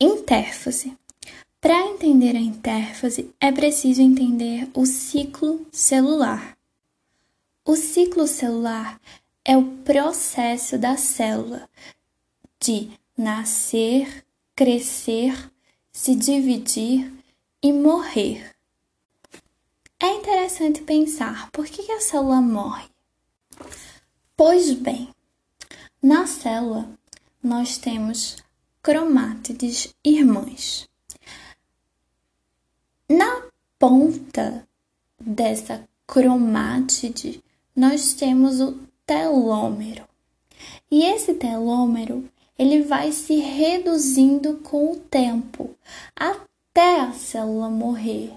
Intérfase. Para entender a intérfase, é preciso entender o ciclo celular. O ciclo celular é o processo da célula de nascer, crescer, se dividir e morrer. É interessante pensar por que a célula morre. Pois bem, na célula nós temos cromátides irmãs. Na ponta dessa cromátide, nós temos o telômero. E esse telômero, ele vai se reduzindo com o tempo até a célula morrer.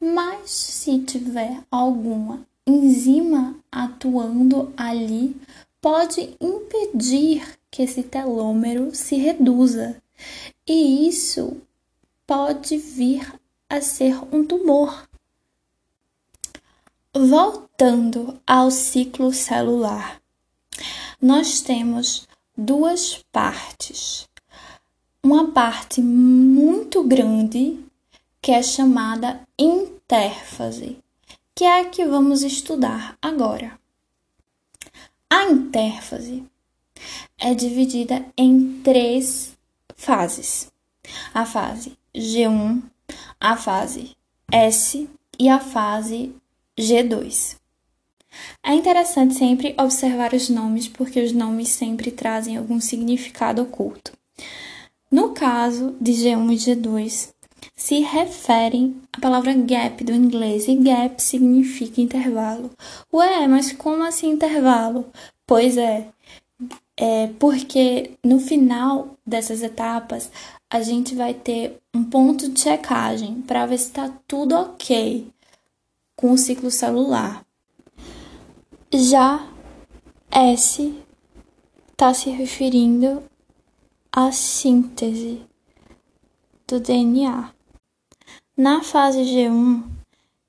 Mas se tiver alguma enzima atuando ali, pode impedir que esse telômero se reduza. E isso pode vir a ser um tumor. Voltando ao ciclo celular, nós temos duas partes. Uma parte muito grande, que é chamada intérfase, que é a que vamos estudar agora. A intérfase é dividida em três fases: a fase G1, a fase S e a fase G2. É interessante sempre observar os nomes, porque os nomes sempre trazem algum significado oculto. No caso de G1 e G2, se referem à palavra gap do inglês, e gap significa intervalo. Ué, mas como assim intervalo? Pois é, é porque no final dessas etapas a gente vai ter um ponto de checagem para ver se está tudo ok com o ciclo celular. Já S está se referindo à síntese do DNA. Na fase G1,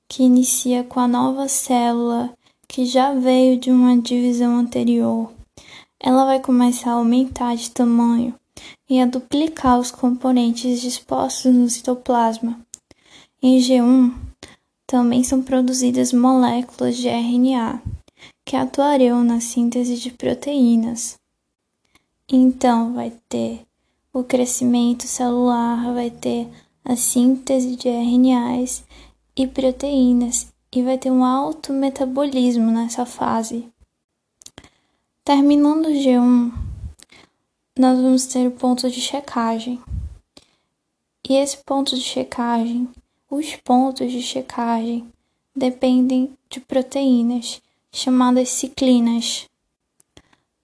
que inicia com a nova célula que já veio de uma divisão anterior, ela vai começar a aumentar de tamanho e a duplicar os componentes dispostos no citoplasma. Em G1, também são produzidas moléculas de RNA, que atuarão na síntese de proteínas. Então, vai ter o crescimento celular, vai ter a síntese de RNAs e proteínas e vai ter um alto metabolismo nessa fase. Terminando o G1, nós vamos ter o ponto de checagem. E esse ponto de checagem, os pontos de checagem dependem de proteínas chamadas ciclinas.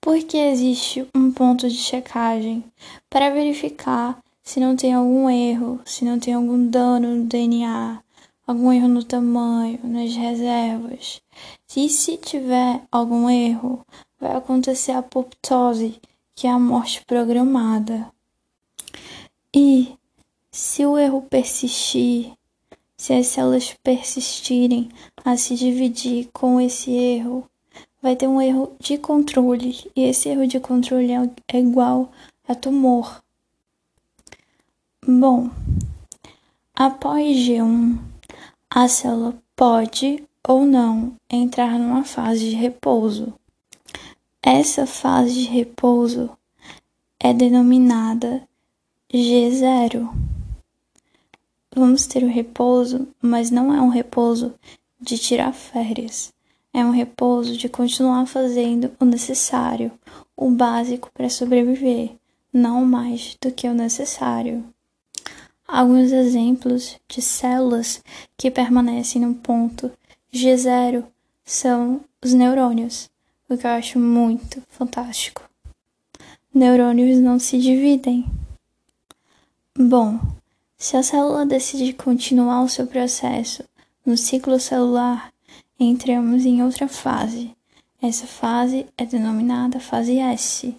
Porque existe um ponto de checagem para verificar se não tem algum erro, se não tem algum dano no DNA, algum erro no tamanho, nas reservas. E se tiver algum erro, vai acontecer a apoptose, que é a morte programada. E se o erro persistir, se as células persistirem a se dividir com esse erro, vai ter um erro de controle, e esse erro de controle é igual a tumor. Bom, após G1, a célula pode ou não entrar numa fase de repouso. Essa fase de repouso é denominada G0. Vamos ter o repouso, mas não é um repouso de tirar férias. É um repouso de continuar fazendo o necessário, o básico para sobreviver, não mais do que o necessário. Alguns exemplos de células que permanecem no ponto G0 são os neurônios, o que eu acho muito fantástico. Neurônios não se dividem. Bom, se a célula decidir continuar o seu processo no ciclo celular, entramos em outra fase. Essa fase é denominada fase S.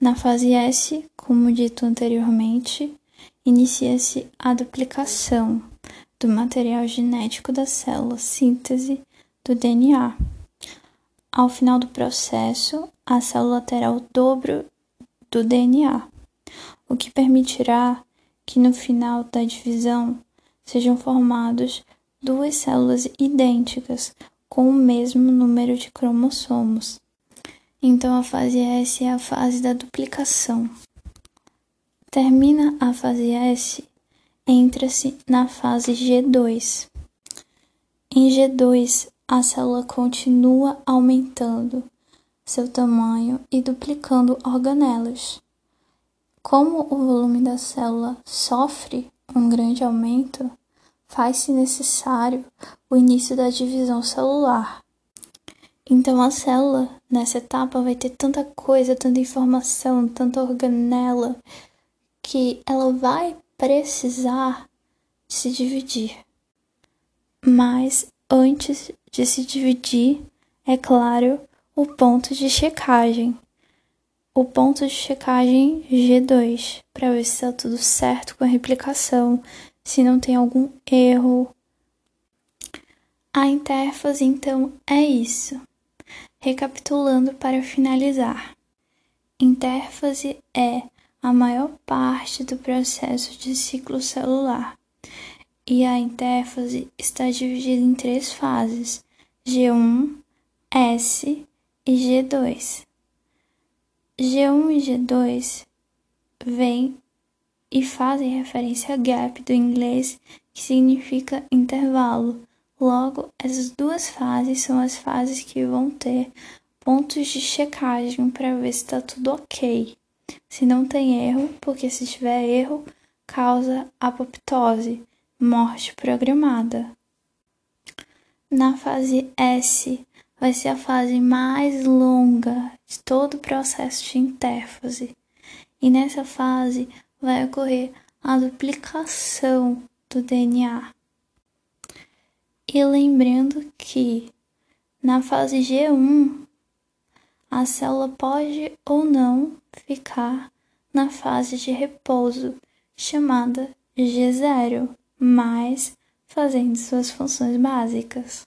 Na fase S, como dito anteriormente, inicia-se a duplicação do material genético da célula, síntese do DNA. Ao final do processo, a célula terá o dobro do DNA, o que permitirá que no final da divisão sejam formados duas células idênticas com o mesmo número de cromossomos. Então a fase S é a fase da duplicação. Termina a fase S, entra-se na fase G2. Em G2, a célula continua aumentando seu tamanho e duplicando organelas. Como o volume da célula sofre um grande aumento, faz-se necessário o início da divisão celular. Então a célula nessa etapa vai ter tanta coisa, tanta informação, tanta organela que ela vai precisar de se dividir. Mas antes de se dividir, é claro, o ponto de checagem o ponto de checagem G2 para ver se está tudo certo com a replicação, se não tem algum erro. A interfase então é isso. Recapitulando para finalizar. Interfase é a maior parte do processo de ciclo celular. E a interfase está dividida em três fases: G1, S e G2. G1 e G2 vêm e fazem referência a gap do inglês, que significa intervalo. Logo, essas duas fases são as fases que vão ter pontos de checagem para ver se está tudo ok. Se não tem erro, porque se tiver erro, causa apoptose, morte programada. Na fase S, vai ser a fase mais longa de todo o processo de interfase. E nessa fase vai ocorrer a duplicação do DNA. E lembrando que na fase G1 a célula pode ou não ficar na fase de repouso, chamada G0, mas fazendo suas funções básicas.